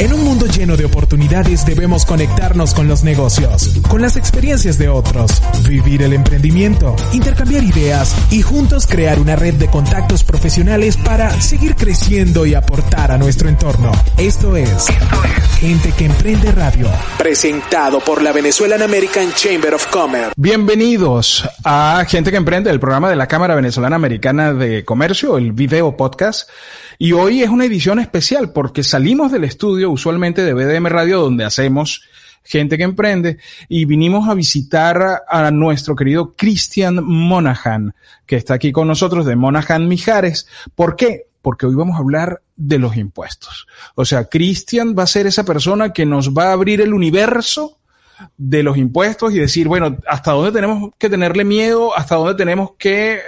En un mundo lleno de oportunidades debemos conectarnos con los negocios, con las experiencias de otros, vivir el emprendimiento, intercambiar ideas y juntos crear una red de contactos profesionales para seguir creciendo y aportar a nuestro entorno. Esto es Gente que Emprende Radio, presentado por la Venezuelan American Chamber of Commerce. Bienvenidos a Gente que Emprende, el programa de la Cámara Venezolana Americana de Comercio, el video podcast. Y hoy es una edición especial porque salimos del estudio usualmente de BDM Radio donde hacemos gente que emprende y vinimos a visitar a nuestro querido Christian Monahan, que está aquí con nosotros de Monahan Mijares. ¿Por qué? Porque hoy vamos a hablar de los impuestos. O sea, Christian va a ser esa persona que nos va a abrir el universo de los impuestos y decir, bueno, hasta dónde tenemos que tenerle miedo, hasta dónde tenemos que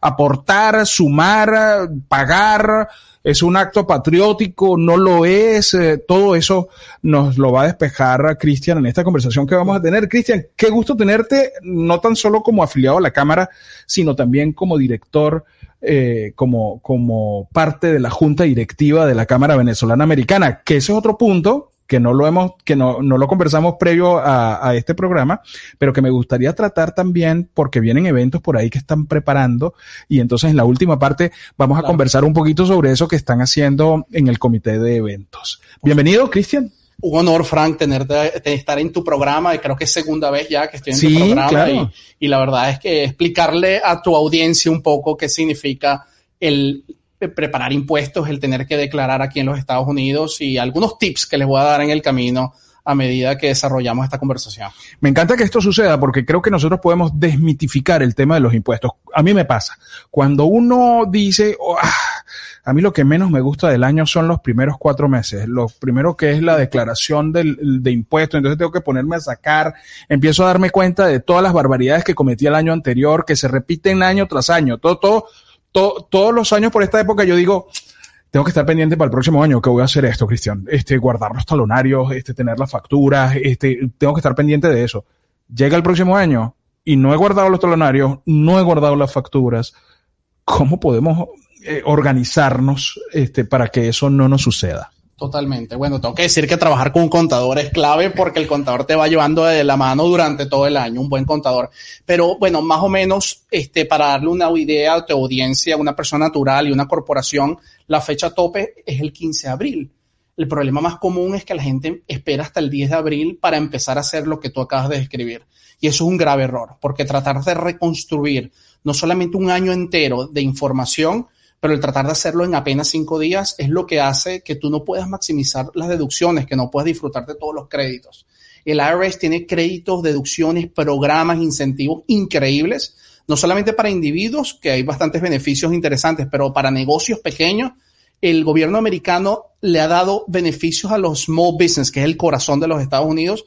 aportar, sumar, pagar, es un acto patriótico, no lo es, eh, todo eso nos lo va a despejar Cristian en esta conversación que vamos a tener. Cristian, qué gusto tenerte, no tan solo como afiliado a la Cámara, sino también como director, eh, como, como parte de la Junta Directiva de la Cámara Venezolana Americana, que ese es otro punto que no lo hemos, que no, no lo conversamos previo a, a, este programa, pero que me gustaría tratar también porque vienen eventos por ahí que están preparando y entonces en la última parte vamos a conversar un poquito sobre eso que están haciendo en el comité de eventos. Bienvenido, Cristian. Un honor, Frank, tenerte, estar en tu programa. y Creo que es segunda vez ya que estoy en tu programa. Claro. Y, y la verdad es que explicarle a tu audiencia un poco qué significa el preparar impuestos, el tener que declarar aquí en los Estados Unidos y algunos tips que les voy a dar en el camino a medida que desarrollamos esta conversación. Me encanta que esto suceda porque creo que nosotros podemos desmitificar el tema de los impuestos. A mí me pasa. Cuando uno dice, oh, ah, a mí lo que menos me gusta del año son los primeros cuatro meses. Lo primero que es la declaración de impuestos. Entonces tengo que ponerme a sacar. Empiezo a darme cuenta de todas las barbaridades que cometí el año anterior, que se repiten año tras año. Todo, todo todos los años por esta época yo digo, tengo que estar pendiente para el próximo año que voy a hacer esto, Cristian. Este, guardar los talonarios, este, tener las facturas, este, tengo que estar pendiente de eso. Llega el próximo año y no he guardado los talonarios, no he guardado las facturas. ¿Cómo podemos eh, organizarnos este, para que eso no nos suceda? Totalmente. Bueno, tengo que decir que trabajar con un contador es clave porque el contador te va llevando de la mano durante todo el año, un buen contador. Pero bueno, más o menos, este, para darle una idea a tu audiencia, una persona natural y una corporación, la fecha tope es el 15 de abril. El problema más común es que la gente espera hasta el 10 de abril para empezar a hacer lo que tú acabas de describir. Y eso es un grave error, porque tratar de reconstruir no solamente un año entero de información, pero el tratar de hacerlo en apenas cinco días es lo que hace que tú no puedas maximizar las deducciones, que no puedas disfrutar de todos los créditos. El IRS tiene créditos, deducciones, programas, incentivos increíbles, no solamente para individuos, que hay bastantes beneficios interesantes, pero para negocios pequeños, el gobierno americano le ha dado beneficios a los small business, que es el corazón de los Estados Unidos,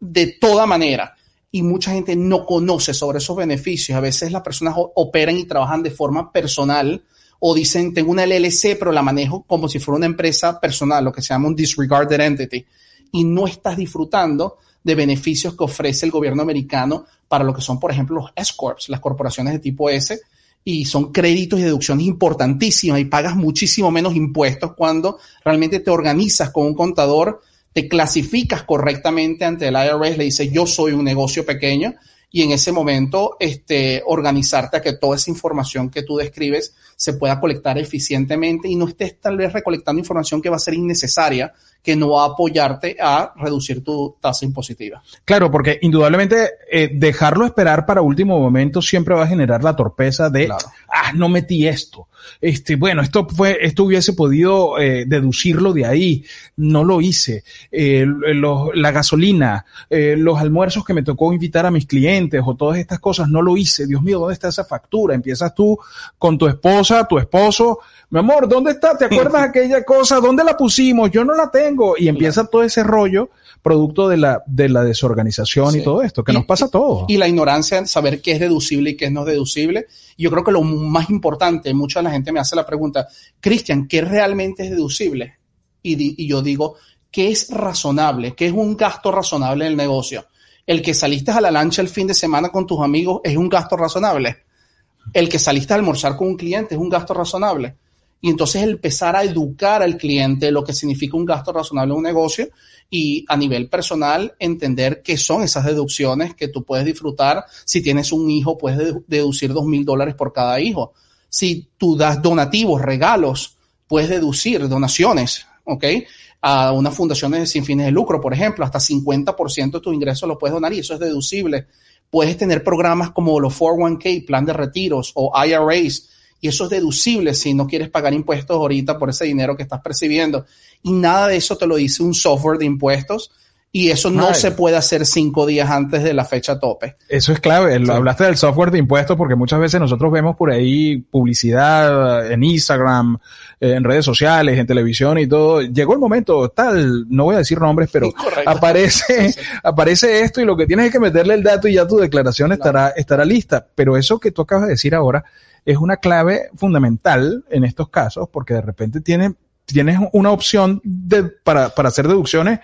de toda manera. Y mucha gente no conoce sobre esos beneficios. A veces las personas operan y trabajan de forma personal o dicen, tengo una LLC, pero la manejo como si fuera una empresa personal, lo que se llama un disregarded entity, y no estás disfrutando de beneficios que ofrece el gobierno americano para lo que son, por ejemplo, los S-Corps, las corporaciones de tipo S, y son créditos y deducciones importantísimas y pagas muchísimo menos impuestos cuando realmente te organizas con un contador, te clasificas correctamente ante el IRS, le dices, yo soy un negocio pequeño y en ese momento este, organizarte a que toda esa información que tú describes se pueda colectar eficientemente y no estés tal vez recolectando información que va a ser innecesaria, que no va a apoyarte a reducir tu tasa impositiva. Claro, porque indudablemente eh, dejarlo esperar para último momento siempre va a generar la torpeza de, ah, no metí esto. Este, bueno, esto fue, esto hubiese podido eh, deducirlo de ahí, no lo hice. Eh, la gasolina, los almuerzos que me tocó invitar a mis clientes clientes o todas estas cosas, no lo hice, Dios mío, ¿dónde está esa factura? Empiezas tú con tu esposa, tu esposo, mi amor, ¿dónde está? ¿Te acuerdas aquella cosa? ¿Dónde la pusimos? Yo no la tengo. Y empieza todo ese rollo producto de la, de la desorganización y todo esto, que nos pasa a todos. Y la ignorancia, saber qué es deducible y qué no es deducible. Yo creo que lo más importante, mucha de la gente me hace la pregunta, Cristian, ¿qué realmente es deducible? Y, y yo digo, ¿qué es razonable? ¿Qué es un gasto razonable en el negocio? El que saliste a la lancha el fin de semana con tus amigos es un gasto razonable. El que saliste a almorzar con un cliente es un gasto razonable y entonces empezar a educar al cliente lo que significa un gasto razonable en un negocio y a nivel personal entender qué son esas deducciones que tú puedes disfrutar. Si tienes un hijo, puedes deducir dos mil dólares por cada hijo. Si tú das donativos, regalos, puedes deducir donaciones, ¿ok? A unas fundaciones sin fines de lucro, por ejemplo, hasta 50% de tus ingresos lo puedes donar y eso es deducible. Puedes tener programas como los 401k, plan de retiros o IRAs, y eso es deducible si no quieres pagar impuestos ahorita por ese dinero que estás percibiendo. Y nada de eso te lo dice un software de impuestos. Y eso no se puede hacer cinco días antes de la fecha tope. Eso es clave. Hablaste del software de impuestos porque muchas veces nosotros vemos por ahí publicidad en Instagram, en redes sociales, en televisión y todo. Llegó el momento tal, no voy a decir nombres, pero aparece, aparece esto y lo que tienes es que meterle el dato y ya tu declaración estará, estará lista. Pero eso que tú acabas de decir ahora es una clave fundamental en estos casos porque de repente tienes, tienes una opción de, para, para hacer deducciones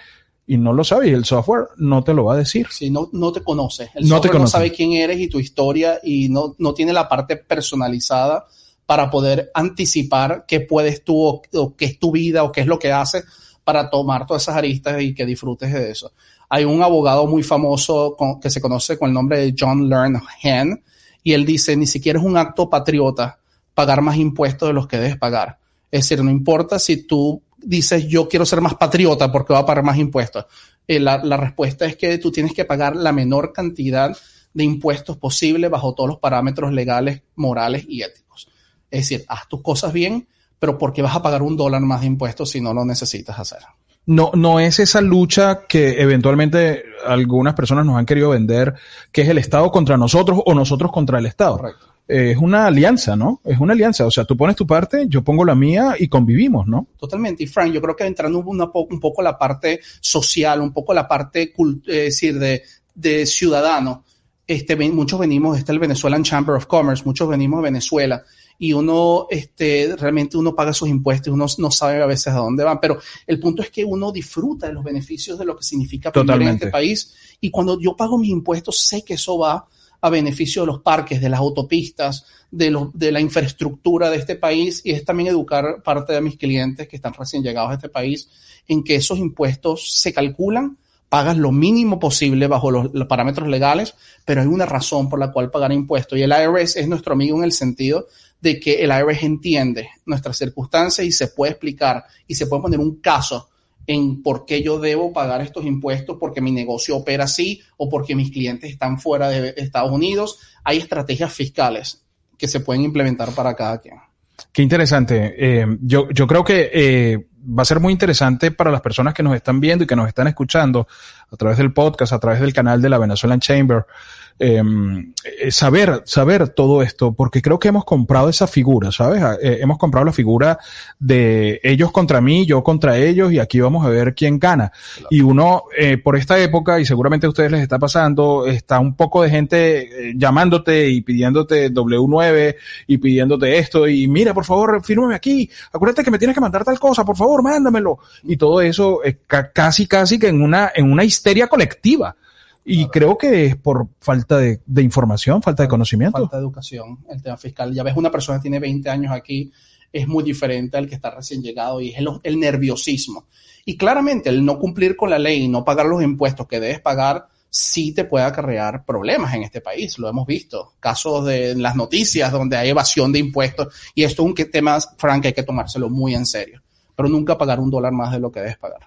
y no lo sabes el software no te lo va a decir. Sí, no, no te conoce. El no software te no sabe quién eres y tu historia y no, no tiene la parte personalizada para poder anticipar qué puedes tú o, qué es tu vida o qué es lo que haces para tomar todas esas aristas y que disfrutes de eso. Hay un abogado muy famoso que se conoce con el nombre de John Lernhan, y él dice, ni siquiera es un acto patriota pagar más impuestos de los que debes pagar. Es decir, no importa si tú dices, yo quiero ser más patriota porque voy a pagar más impuestos. Eh, la, la, respuesta es que tú tienes que pagar la menor cantidad de impuestos posible bajo todos los parámetros legales, morales y éticos. Es decir, haz tus cosas bien, pero ¿por qué vas a pagar un dólar más de impuestos si no lo necesitas hacer? no, no es esa lucha que eventualmente algunas personas nos han querido vender, que es el Estado contra nosotros o nosotros contra el Estado. Eh, es una alianza, ¿no? Es una alianza. O sea, tú pones tu parte, yo pongo la mía y convivimos, ¿no? Totalmente. Y Frank, yo creo que entrando un poco la parte social, un poco la parte, es decir, de, de ciudadano, este, muchos venimos, este es el Venezuelan Chamber of Commerce, muchos venimos de Venezuela y uno este, realmente uno paga sus impuestos, uno no sabe a veces a dónde van, pero el punto es que uno disfruta de los beneficios de lo que significa vivir en este país y cuando yo pago mis impuestos sé que eso va a beneficio de los parques, de las autopistas, de, lo, de la infraestructura de este país y es también educar parte de mis clientes que están recién llegados a este país en que esos impuestos se calculan pagas lo mínimo posible bajo los, parámetros legales, pero hay una razón por la cual pagar impuestos. Y el IRS es nuestro amigo en el sentido de que el IRS entiende nuestras circunstancias y se puede explicar y se puede poner un caso en por qué yo debo pagar estos impuestos, porque mi negocio opera así o porque mis clientes están fuera de Estados Unidos. Hay estrategias fiscales que se pueden implementar para cada quien. Qué interesante. Eh, yo, yo creo que eh, va a ser muy interesante para las personas que nos están viendo y que nos están escuchando a través del podcast, a través del canal de la Venezuelan Chamber, eh, saber, saber todo esto, porque creo que hemos comprado esa figura, ¿sabes? Ah, eh, hemos comprado la figura de ellos contra mí, yo contra ellos, y aquí vamos a ver quién gana. Y uno, eh, por esta época, y seguramente a ustedes les está pasando, está un poco de gente llamándote y pidiéndote W9 y pidiéndote esto, y mira, por favor, fírmame aquí, acuérdate que me tienes que mandar tal cosa, por favor, mándamelo. Y todo eso, casi, casi que en una, en una histeria colectiva. Y creo que es por falta de, información, falta de conocimiento. Falta de educación, el tema fiscal. Ya ves, una persona que tiene 20 años aquí es muy diferente al que está recién llegado y es el, nerviosismo. Y claramente el no cumplir con la ley y no pagar los impuestos que debes pagar sí te puede acarrear problemas en este país. Lo hemos visto. Casos de las noticias donde hay evasión de impuestos. Y esto es un tema, Frank, hay que tomárselo muy en serio. Pero nunca pagar un dólar más de lo que debes pagar.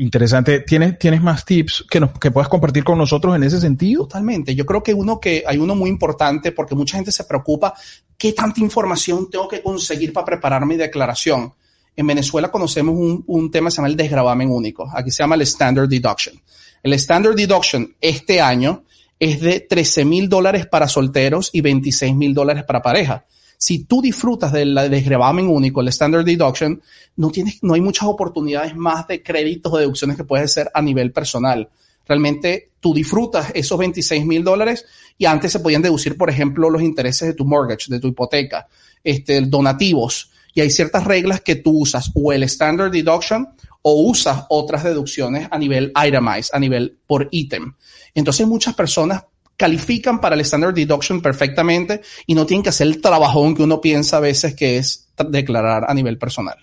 Interesante. ¿Tienes, ¿Tienes más tips que, nos, que puedas compartir con nosotros en ese sentido? Totalmente. Yo creo que uno que hay uno muy importante porque mucha gente se preocupa qué tanta información tengo que conseguir para preparar mi declaración. En Venezuela conocemos un, un tema que se llama el desgravamen único. Aquí se llama el Standard Deduction. El Standard Deduction este año es de 13 mil dólares para solteros y 26 mil dólares para pareja. Si tú disfrutas del desgravamen único, el standard deduction, no tienes, no hay muchas oportunidades más de créditos o deducciones que puedes hacer a nivel personal. Realmente tú disfrutas esos 26 mil dólares y antes se podían deducir, por ejemplo, los intereses de tu mortgage, de tu hipoteca, este, donativos. Y hay ciertas reglas que tú usas o el standard deduction o usas otras deducciones a nivel itemized, a nivel por ítem. Entonces muchas personas califican para el standard deduction perfectamente y no tienen que hacer el trabajón que uno piensa a veces que es declarar a nivel personal.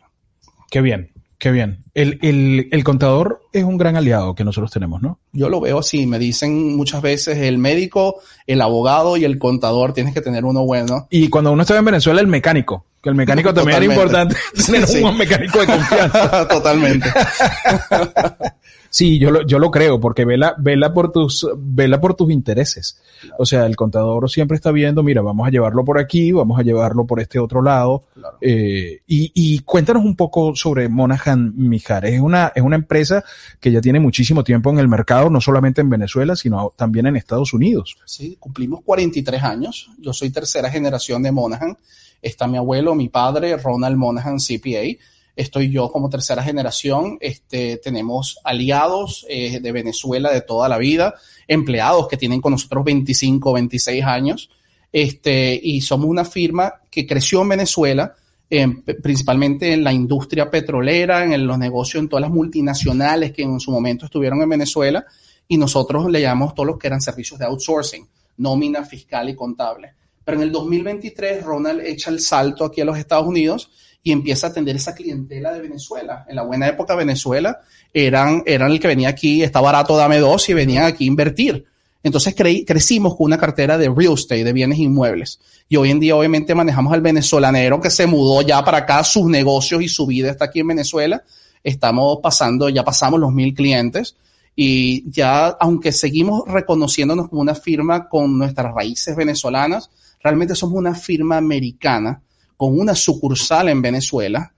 Qué bien, qué bien. El, el, el, contador es un gran aliado que nosotros tenemos, ¿no? Yo lo veo así. Me dicen muchas veces el médico, el abogado y el contador tienes que tener uno bueno. Y cuando uno está en Venezuela, el mecánico. Que el mecánico también es importante tener sí, un mecánico de confianza. Totalmente. Sí, yo lo, yo lo creo, porque vela, vela por tus, vela por tus intereses. Claro. O sea, el contador siempre está viendo, mira, vamos a llevarlo por aquí, vamos a llevarlo por este otro lado. Claro. Eh, y, y, cuéntanos un poco sobre Monahan Mijares. Es una, es una empresa que ya tiene muchísimo tiempo en el mercado, no solamente en Venezuela, sino también en Estados Unidos. Sí, cumplimos 43 años. Yo soy tercera generación de Monahan. Está mi abuelo, mi padre, Ronald Monahan, CPA estoy yo como tercera generación, este, tenemos aliados eh, de Venezuela de toda la vida, empleados que tienen con nosotros 25, 26 años, este, y somos una firma que creció en Venezuela, principalmente en la industria petrolera, en los negocios, en todas las multinacionales que en su momento estuvieron en Venezuela, y nosotros le llamamos todos los que eran servicios de outsourcing, nómina fiscal y contable. Pero en el 2023, Ronald echa el salto aquí a los Estados Unidos y empieza a atender esa clientela de Venezuela. En la buena época Venezuela eran, eran el que venía aquí, está barato, dame dos y venían aquí a invertir. Entonces cre crecimos con una cartera de real estate, de bienes inmuebles. Y hoy en día obviamente manejamos al venezolanero que se mudó ya para acá, sus negocios y su vida está aquí en Venezuela. Estamos pasando, ya pasamos los mil clientes y ya, aunque seguimos reconociéndonos como una firma con nuestras raíces venezolanas, realmente somos una firma americana con una sucursal en Venezuela,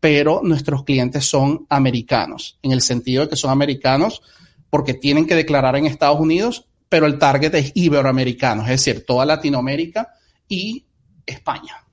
pero nuestros clientes son americanos, en el sentido de que son americanos porque tienen que declarar en Estados Unidos, pero el target es iberoamericano, es decir, toda Latinoamérica y España.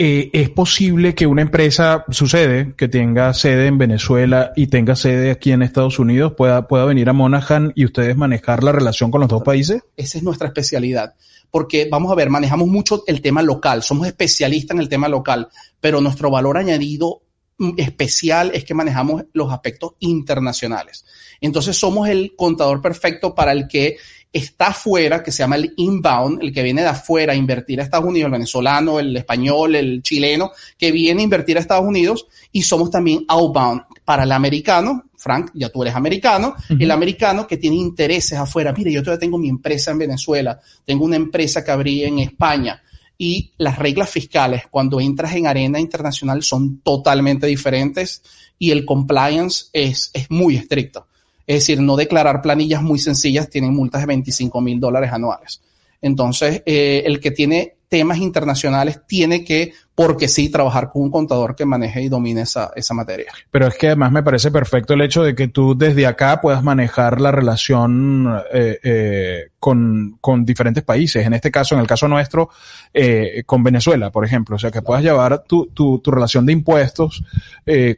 Eh, ¿Es posible que una empresa, sucede, que tenga sede en Venezuela y tenga sede aquí en Estados Unidos, pueda, pueda venir a Monahan y ustedes manejar la relación con los dos países? Esa es nuestra especialidad porque vamos a ver, manejamos mucho el tema local, somos especialistas en el tema local, pero nuestro valor añadido mm, especial es que manejamos los aspectos internacionales. Entonces somos el contador perfecto para el que está afuera, que se llama el inbound, el que viene de afuera a invertir a Estados Unidos, el venezolano, el español, el chileno, que viene a invertir a Estados Unidos, y somos también outbound para el americano, Frank, ya tú eres americano, uh -huh. el americano que tiene intereses afuera, mire, yo todavía tengo mi empresa en Venezuela, tengo una empresa que abrí en España, y las reglas fiscales cuando entras en arena internacional son totalmente diferentes y el compliance es, es muy estricto. Es decir, no declarar planillas muy sencillas tienen multas de 25 mil dólares anuales. Entonces, eh, el que tiene temas internacionales tiene que, porque sí, trabajar con un contador que maneje y domine esa, esa materia. Pero es que además me parece perfecto el hecho de que tú desde acá puedas manejar la relación eh, eh, con, con diferentes países. En este caso, en el caso nuestro, eh, con Venezuela, por ejemplo. O sea, que puedas llevar tu, tu, tu relación de impuestos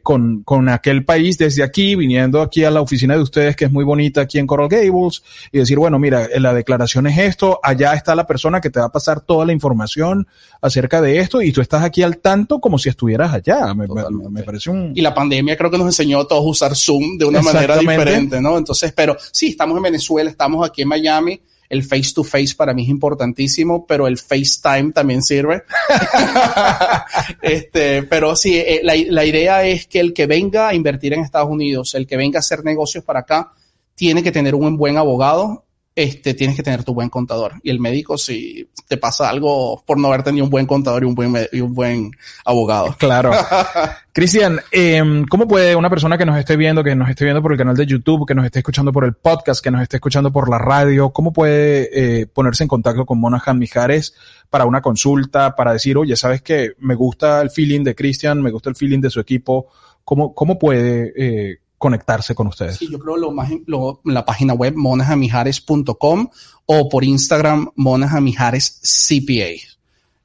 con, con aquel país desde aquí, viniendo aquí a la oficina de ustedes, que es muy bonita aquí en Coral Gables, y decir, bueno, mira, la declaración es esto, allá está la persona que te va a pasar toda la información acerca de esto y tú estás aquí al tanto como si estuvieras allá. Me, me, me, parece un... Y la pandemia creo que nos enseñó a todos a usar Zoom de una manera diferente, ¿no? Entonces, pero sí, estamos en Venezuela, estamos aquí en Miami. El face to face para mí es importantísimo, pero el FaceTime también sirve. este, pero sí, eh, la, la idea es que el que venga a invertir en Estados Unidos, el que venga a hacer negocios para acá, tiene que tener un buen abogado este, tienes que tener tu buen contador. Y el médico, si te pasa algo por no haber tenido un buen contador y un buen, y un buen abogado. Claro. Cristian, eh, ¿cómo puede una persona que nos esté viendo, que nos esté viendo por el canal de YouTube, que nos esté escuchando por el podcast, que nos esté escuchando por la radio, cómo puede eh, ponerse en contacto con Monahan Mijares para una consulta, para decir, oye, sabes que me gusta el feeling de Cristian, me gusta el feeling de su equipo? ¿Cómo, cómo puede eh, conectarse con ustedes? Sí, yo creo lo más, lo, la página web monajamijares.com o por Instagram monajamijares CPA.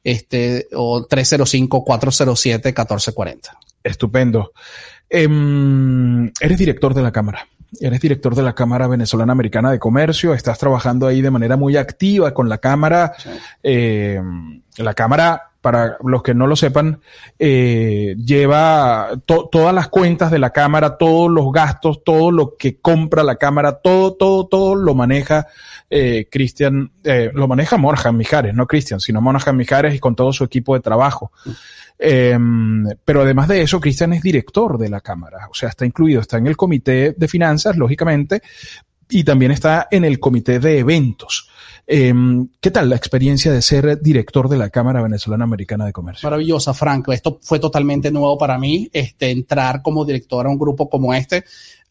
Este, o 305-407-1440. Estupendo. Eh, eres director de la Cámara. Eres director de la Cámara Venezolana Americana de Comercio. Estás trabajando ahí de manera muy activa con la Cámara. Sí. Eh, la Cámara, para los que no lo sepan, eh, lleva to todas las cuentas de la Cámara, todos los gastos, todo lo que compra la Cámara, todo, todo, todo lo maneja eh, Cristian, eh, lo maneja Monaghan Mijares, no Cristian, sino Monaghan Mijares y con todo su equipo de trabajo. Eh, pero además de eso, Cristian es director de la Cámara, o sea, está incluido, está en el comité de finanzas, lógicamente, y también está en el comité de eventos. Eh, ¿Qué tal la experiencia de ser director de la Cámara Venezolana Americana de Comercio? Maravillosa, Franco. Esto fue totalmente nuevo para mí, este, entrar como director a un grupo como este.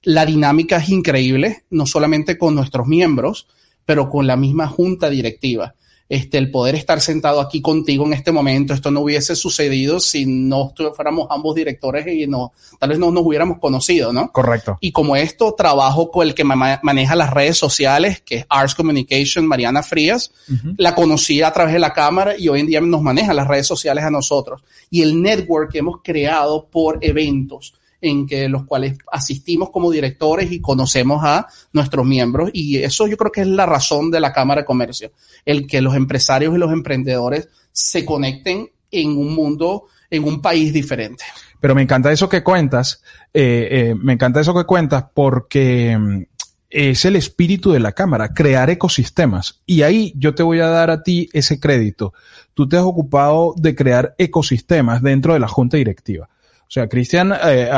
La dinámica es increíble, no solamente con nuestros miembros, pero con la misma junta directiva este, el poder estar sentado aquí contigo en este momento, esto no hubiese sucedido si no fuéramos ambos directores y no, tal vez no nos hubiéramos conocido, ¿no? Correcto. Y como esto, trabajo con el que maneja las redes sociales, que es Arts Communication, Mariana Frías, uh -huh. la conocí a través de la cámara y hoy en día nos maneja las redes sociales a nosotros. Y el network que hemos creado por eventos en que los cuales asistimos como directores y conocemos a nuestros miembros y eso yo creo que es la razón de la Cámara de Comercio, el que los empresarios y los emprendedores se conecten en un mundo, en un país diferente. Pero me encanta eso que cuentas, eh, eh, me encanta eso que cuentas porque mm, es el espíritu de la Cámara, crear ecosistemas. Y ahí yo te voy a dar a ti ese crédito. Tú te has ocupado de crear ecosistemas dentro de la Junta Directiva. O sea, Cristian eh,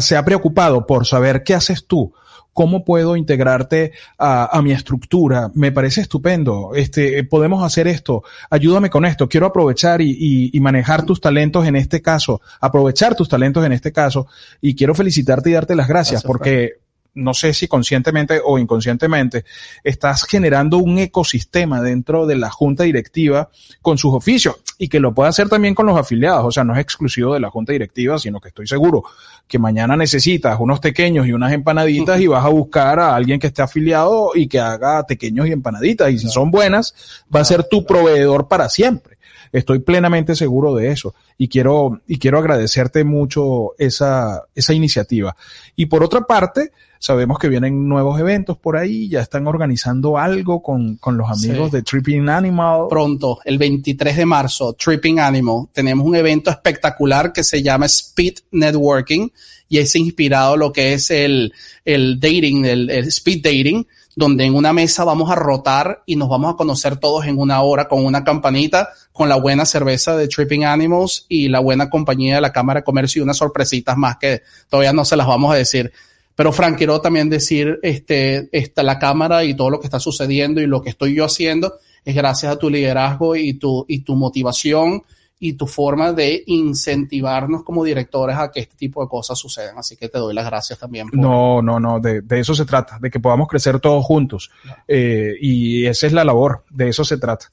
se ha preocupado por saber qué haces tú, cómo puedo integrarte a, a, mi estructura. Me parece estupendo. Este, podemos hacer esto. Ayúdame con esto. Quiero aprovechar y, y, y, manejar tus talentos en este caso, aprovechar tus talentos en este caso. Y quiero felicitarte y darte las gracias, gracias porque no sé si conscientemente o inconscientemente, estás generando un ecosistema dentro de la junta directiva con sus oficios y que lo puede hacer también con los afiliados. O sea, no es exclusivo de la junta directiva, sino que estoy seguro que mañana necesitas unos pequeños y unas empanaditas y vas a buscar a alguien que esté afiliado y que haga pequeños y empanaditas. Y si son buenas, va a ser tu proveedor para siempre. Estoy plenamente seguro de eso y quiero, y quiero agradecerte mucho esa, esa iniciativa. Y por otra parte, sabemos que vienen nuevos eventos por ahí, ya están organizando algo con, con los amigos sí. de Tripping Animal. Pronto, el 23 de marzo, Tripping Animal, tenemos un evento espectacular que se llama Speed Networking y es inspirado lo que es el, el dating, el, el speed dating, donde en una mesa vamos a rotar y nos vamos a conocer todos en una hora con una campanita, con la buena cerveza de Tripping Animals y la buena compañía de la Cámara de Comercio y unas sorpresitas más que todavía no se las vamos a decir. Pero Frank, quiero también decir, este, esta, la Cámara y todo lo que está sucediendo y lo que estoy yo haciendo es gracias a tu liderazgo y tu, y tu motivación y tu forma de incentivarnos como directores a que este tipo de cosas sucedan. Así que te doy las gracias también. Por... No, no, no, de, de, eso se trata, de que podamos crecer todos juntos. Claro. Eh, y esa es la labor, de eso se trata.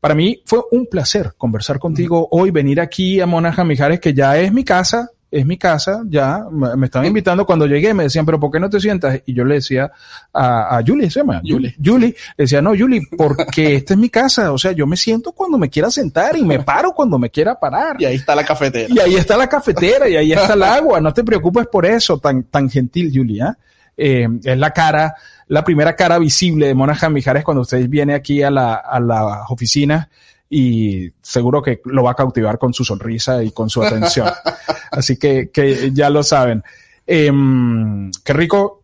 Para mí fue un placer conversar contigo uh -huh. hoy, venir aquí a Monaja Mijares, que ya es mi casa, es mi casa, ya me estaban invitando cuando llegué, me decían, pero ¿por qué no te sientas? Y yo le decía a, a Julie, se llama Julie, Julie, le decía, no, Julie, porque esta es mi casa, o sea, yo me siento cuando me quiera sentar y me paro cuando me quiera parar. Y ahí está la cafetera. Y ahí está la cafetera y ahí está el agua, no te preocupes por eso, tan, tan gentil, Julie, ¿eh? Eh, es la cara, la primera cara visible de Monajan Mijares cuando usted viene aquí a la, a la oficina y seguro que lo va a cautivar con su sonrisa y con su atención. Así que, que ya lo saben. Eh, qué rico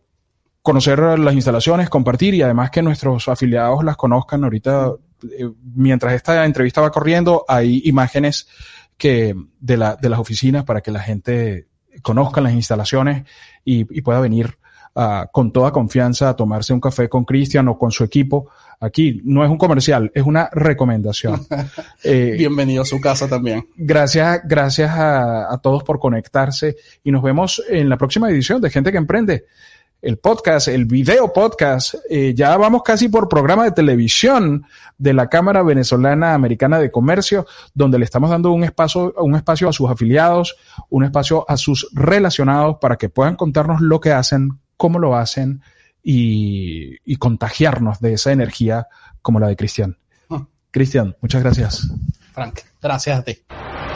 conocer las instalaciones, compartir y además que nuestros afiliados las conozcan. Ahorita, eh, mientras esta entrevista va corriendo, hay imágenes que de, la, de las oficinas para que la gente conozca las instalaciones y, y pueda venir uh, con toda confianza a tomarse un café con Cristian o con su equipo. Aquí no es un comercial, es una recomendación. eh, Bienvenido a su casa también. Gracias, gracias a, a, todos por conectarse y nos vemos en la próxima edición de Gente que Emprende. el podcast, el video podcast. Eh, ya vamos casi por programa de televisión de la Cámara Venezolana Americana de Comercio, donde le estamos dando un espacio, un espacio a sus afiliados, un espacio a sus relacionados para que puedan contarnos lo que hacen, cómo lo hacen y, y contagiarnos de esa energía como la de Cristian. Cristian, muchas gracias. Frank, gracias a ti.